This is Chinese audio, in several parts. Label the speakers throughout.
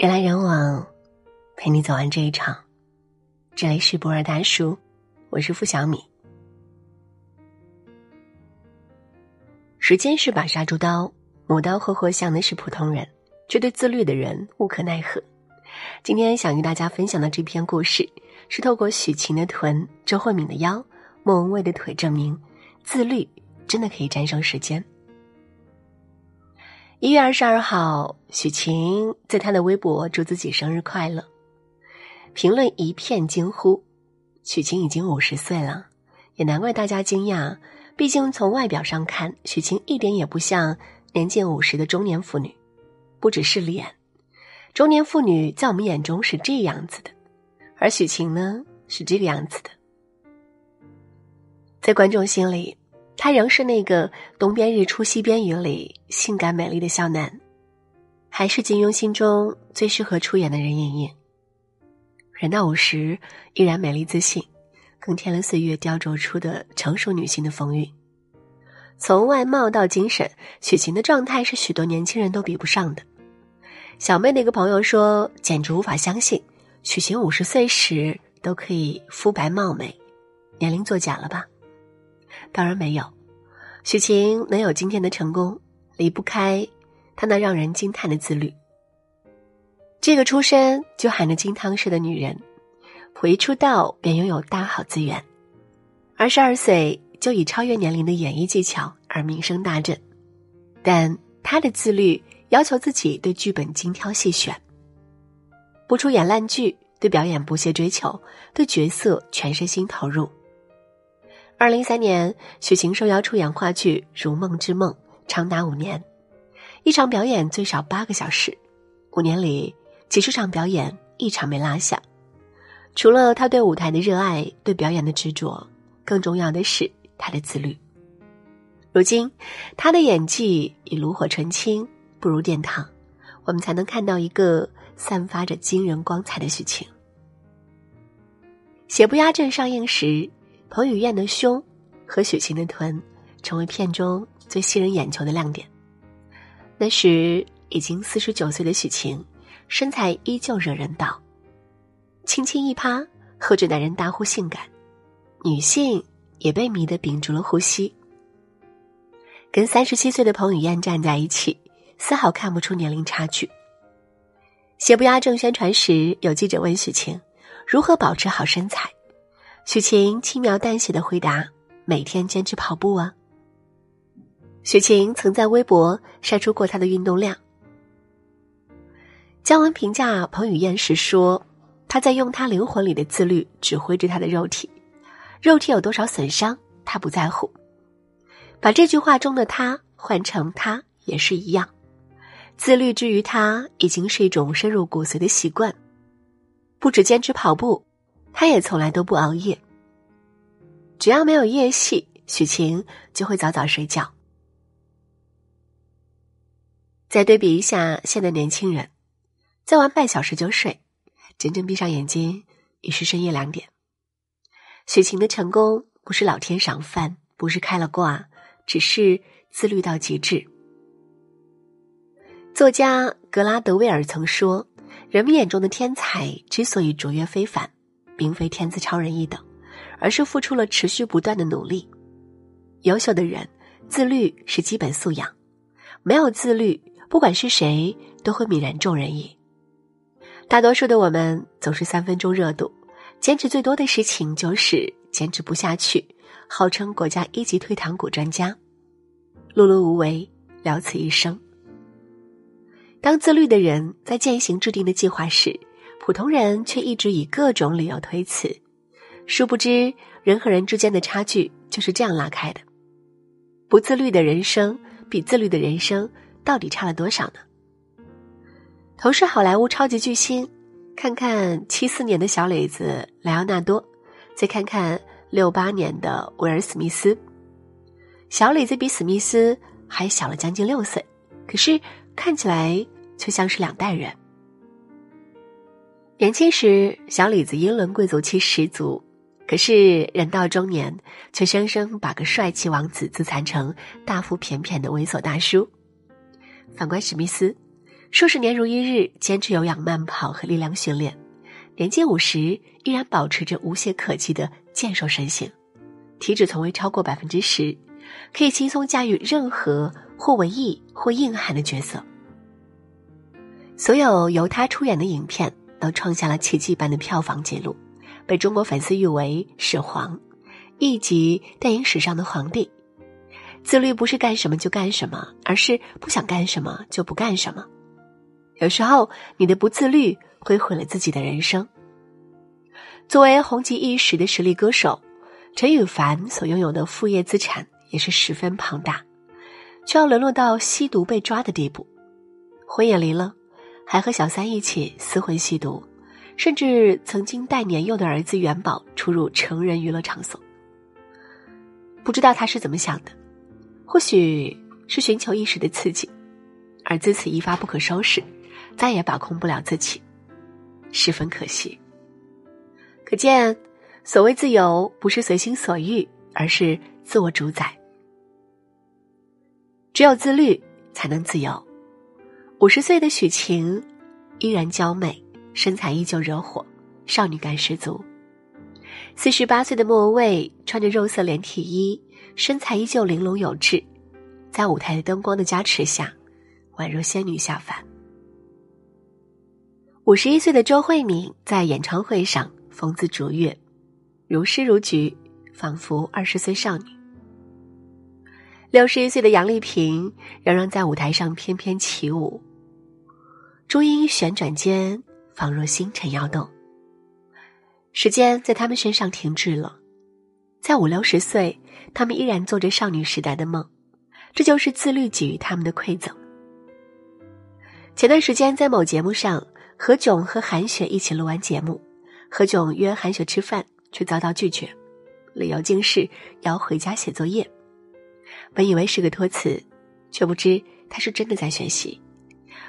Speaker 1: 人来人往，陪你走完这一场。这里是博尔大叔，我是付小米。时间是把杀猪刀，磨刀霍霍向的是普通人，却对自律的人无可奈何。今天想与大家分享的这篇故事，是透过许晴的臀、周慧敏的腰、莫文蔚的腿，证明自律真的可以战胜时间。一月二十二号，许晴在她的微博祝自己生日快乐，评论一片惊呼。许晴已经五十岁了，也难怪大家惊讶。毕竟从外表上看，许晴一点也不像年近五十的中年妇女。不只是脸，中年妇女在我们眼中是这样子的，而许晴呢是这个样子的。在观众心里。他仍是那个东边日出西边雨里性感美丽的小南，还是金庸心中最适合出演的任盈盈。人到五十依然美丽自信，更添了岁月雕琢出的成熟女性的风韵。从外貌到精神，许晴的状态是许多年轻人都比不上的。小妹的一个朋友说，简直无法相信，许晴五十岁时都可以肤白貌美，年龄作假了吧？当然没有，许晴能有今天的成功，离不开她那让人惊叹的自律。这个出身就含着金汤匙的女人，甫一出道便拥有大好资源，二十二岁就以超越年龄的演绎技巧而名声大振。但她的自律要求自己对剧本精挑细选，不出演烂剧，对表演不懈追求，对角色全身心投入。二零一三年，许晴受邀出演话剧《如梦之梦》，长达五年，一场表演最少八个小时，五年里几十场表演一场没落下。除了他对舞台的热爱、对表演的执着，更重要的是他的自律。如今，他的演技已炉火纯青，步入殿堂，我们才能看到一个散发着惊人光彩的许晴。邪不压正上映时。彭于晏的胸和许晴的臀成为片中最吸人眼球的亮点。那时已经四十九岁的许晴，身材依旧惹人道，轻轻一趴，喝着男人大呼性感，女性也被迷得屏住了呼吸。跟三十七岁的彭于晏站在一起，丝毫看不出年龄差距。邪不压正宣传时，有记者问许晴如何保持好身材。许晴轻描淡写的回答：“每天坚持跑步啊。”许晴曾在微博晒出过她的运动量。姜文评价彭于晏时说：“他在用他灵魂里的自律指挥着他的肉体，肉体有多少损伤，他不在乎。”把这句话中的他换成他也是一样，自律之于他已经是一种深入骨髓的习惯，不止坚持跑步。他也从来都不熬夜。只要没有夜戏，许晴就会早早睡觉。再对比一下现在年轻人，再玩半小时就睡，真正闭上眼睛已是深夜两点。许晴的成功不是老天赏饭，不是开了挂，只是自律到极致。作家格拉德威尔曾说：“人们眼中的天才之所以卓越非凡。”并非天资超人一等，而是付出了持续不断的努力。优秀的人，自律是基本素养。没有自律，不管是谁都会泯然众人矣。大多数的我们总是三分钟热度，坚持最多的事情就是坚持不下去。号称国家一级退堂鼓专家，碌碌无为，了此一生。当自律的人在践行制定的计划时。普通人却一直以各种理由推辞，殊不知人和人之间的差距就是这样拉开的。不自律的人生比自律的人生到底差了多少呢？同是好莱坞超级巨星，看看七四年的小磊子莱昂纳多，再看看六八年的威尔史密斯。小磊子比史密斯还小了将近六岁，可是看起来却像是两代人。年轻时，小李子英伦贵族气十足，可是人到中年，却生生把个帅气王子自残成大腹便便的猥琐大叔。反观史密斯，数十年如一日坚持有氧慢跑和力量训练，年近五十依然保持着无懈可击的健硕身形，体脂从未超过百分之十，可以轻松驾驭任何或文艺或硬汉的角色。所有由他出演的影片都创下了奇迹般的票房纪录，被中国粉丝誉为“始皇”，一级电影史上的皇帝。自律不是干什么就干什么，而是不想干什么就不干什么。有时候，你的不自律会毁了自己的人生。作为红极一时的实力歌手，陈羽凡所拥有的副业资产也是十分庞大，却要沦落到吸毒被抓的地步，婚也离了，还和小三一起厮混吸毒，甚至曾经带年幼的儿子元宝出入成人娱乐场所。不知道他是怎么想的。或许是寻求一时的刺激，而自此一发不可收拾，再也把控不了自己，十分可惜。可见，所谓自由不是随心所欲，而是自我主宰。只有自律，才能自由。五十岁的许晴依然娇美，身材依旧惹火，少女感十足。四十八岁的莫文蔚穿着肉色连体衣。身材依旧玲珑有致，在舞台的灯光的加持下，宛若仙女下凡。五十一岁的周慧敏在演唱会上风姿卓越，如诗如菊，仿佛二十岁少女。六十一岁的杨丽萍仍然在舞台上翩翩起舞，珠音旋转间，仿若星辰摇动。时间在他们身上停滞了，在五六十岁。他们依然做着少女时代的梦，这就是自律给予他们的馈赠。前段时间在某节目上，何炅和韩雪一起录完节目，何炅约韩雪吃饭，却遭到拒绝，理由竟是要回家写作业。本以为是个托词，却不知他是真的在学习。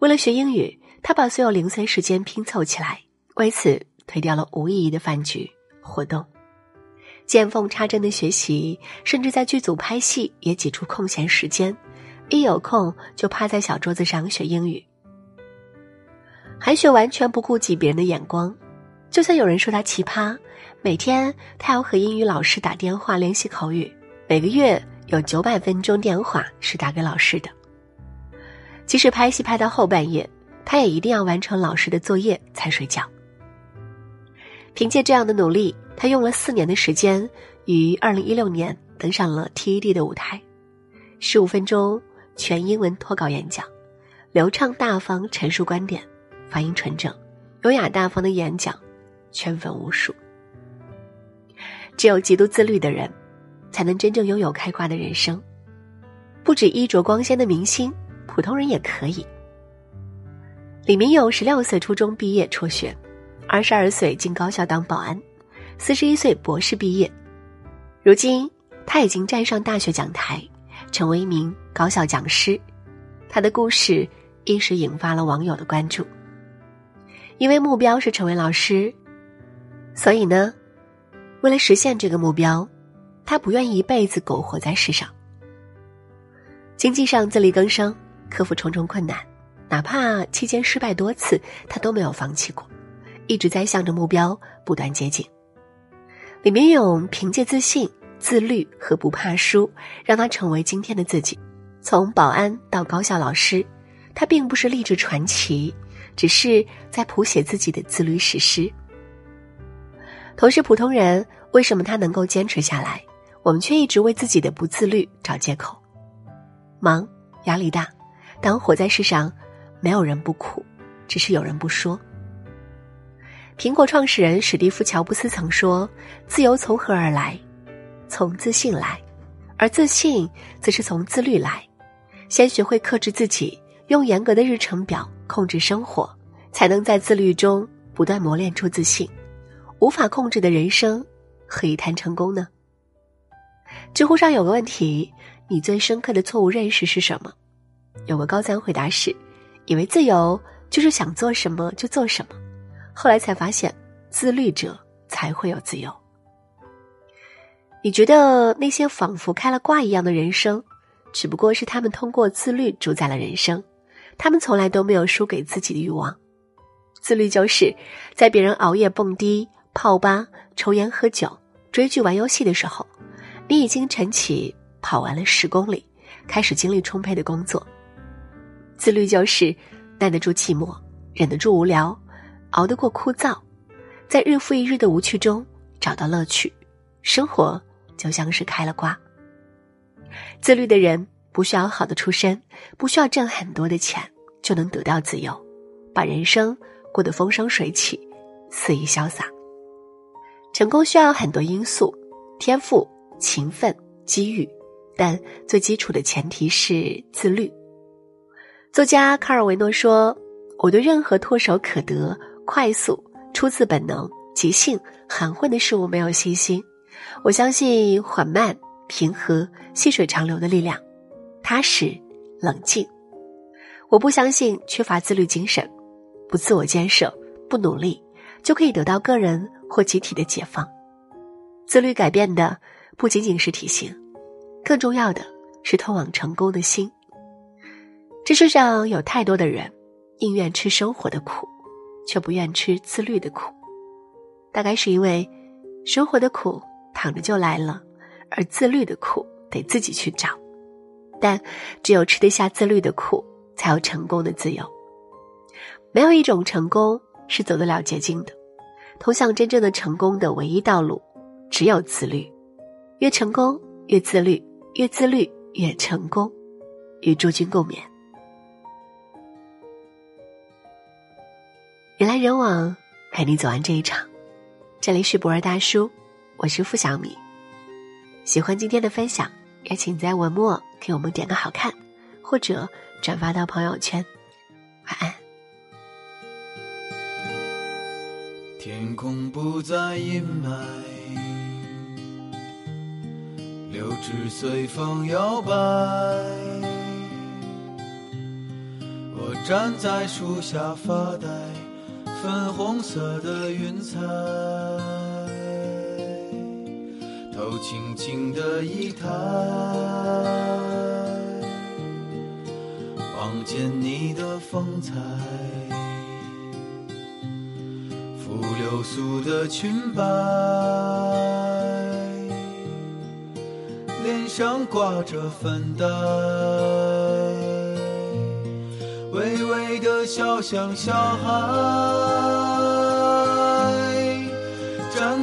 Speaker 1: 为了学英语，他把所有零碎时间拼凑起来，为此推掉了无意义的饭局活动。见缝插针的学习，甚至在剧组拍戏也挤出空闲时间，一有空就趴在小桌子上学英语。韩雪完全不顾及别人的眼光，就算有人说她奇葩，每天她要和英语老师打电话练习口语，每个月有九百分钟电话是打给老师的。即使拍戏拍到后半夜，他也一定要完成老师的作业才睡觉。凭借这样的努力。他用了四年的时间，于二零一六年登上了 TED 的舞台，十五分钟全英文脱稿演讲，流畅大方陈述观点，发音纯正，优雅大方的演讲，圈粉无数。只有极度自律的人，才能真正拥有开挂的人生。不止衣着光鲜的明星，普通人也可以。李明友十六岁初中毕业辍学，二十二岁进高校当保安。四十一岁博士毕业，如今他已经站上大学讲台，成为一名高校讲师。他的故事一时引发了网友的关注。因为目标是成为老师，所以呢，为了实现这个目标，他不愿意一辈子苟活在世上。经济上自力更生，克服重重困难，哪怕期间失败多次，他都没有放弃过，一直在向着目标不断接近。李明勇凭借自信、自律和不怕输，让他成为今天的自己。从保安到高校老师，他并不是励志传奇，只是在谱写自己的自律史诗。同是普通人，为什么他能够坚持下来，我们却一直为自己的不自律找借口？忙，压力大，当活在世上，没有人不苦，只是有人不说。苹果创始人史蒂夫·乔布斯曾说：“自由从何而来？从自信来，而自信则是从自律来。先学会克制自己，用严格的日程表控制生活，才能在自律中不断磨练出自信。无法控制的人生，何以谈成功呢？”知乎上有个问题：“你最深刻的错误认识是什么？”有个高赞回答是：“以为自由就是想做什么就做什么。”后来才发现，自律者才会有自由。你觉得那些仿佛开了挂一样的人生，只不过是他们通过自律主宰了人生，他们从来都没有输给自己的欲望。自律就是在别人熬夜蹦迪、泡吧、抽烟喝酒、追剧玩游戏的时候，你已经晨起跑完了十公里，开始精力充沛的工作。自律就是耐得住寂寞，忍得住无聊，熬得过枯燥，在日复一日的无趣中找到乐趣，生活就像是开了挂。自律的人不需要好的出身，不需要挣很多的钱，就能得到自由，把人生。过得风生水起，肆意潇洒。成功需要很多因素，天赋、勤奋、机遇，但最基础的前提是自律。作家卡尔维诺说：“我对任何唾手可得、快速、出自本能、即兴、含混的事物没有信心。我相信缓慢、平和、细水长流的力量，踏实、冷静。我不相信缺乏自律精神。”不自我建设，不努力，就可以得到个人或集体的解放。自律改变的不仅仅是体型，更重要的是通往成功的心。这世上有太多的人，宁愿吃生活的苦，却不愿吃自律的苦。大概是因为，生活的苦躺着就来了，而自律的苦得自己去找。但只有吃得下自律的苦，才有成功的自由。没有一种成功是走得了捷径的，通向真正的成功的唯一道路，只有自律。越成功越自律，越自律越成功。与诸君共勉。人来人往，陪你走完这一场。这里是博尔大叔，我是付小米。喜欢今天的分享，也请在文末给我们点个好看，或者转发到朋友圈。晚安。
Speaker 2: 天空不再阴霾，柳枝随风摇摆。我站在树下发呆，粉红色的云彩，头轻轻的一抬，望见你的风采。拂流苏的裙摆，脸上挂着粉黛，微微的笑像小孩，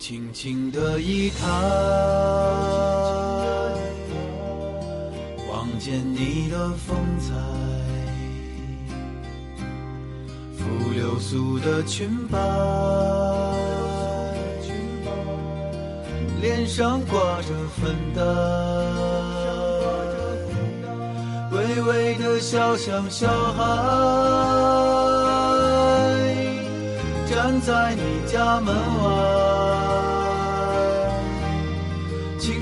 Speaker 2: 轻轻的一抬，望见你的风采，拂流苏的裙摆，脸上挂着粉黛，微微的笑像小孩，站在你家门外。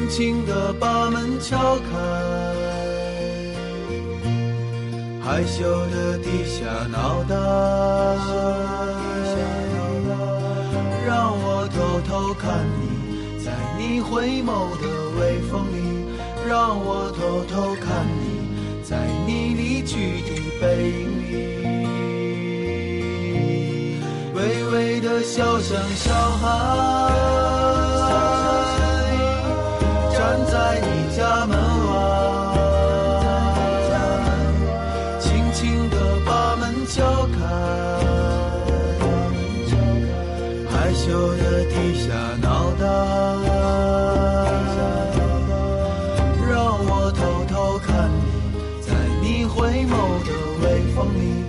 Speaker 2: 轻轻地把门敲开，害羞地低下脑袋，让我偷偷看你，在你回眸的微风里，让我偷偷看你，在你离去的背影里，微微的笑像小孩。我的低下脑袋，让我偷偷看你，在你回眸的微风里。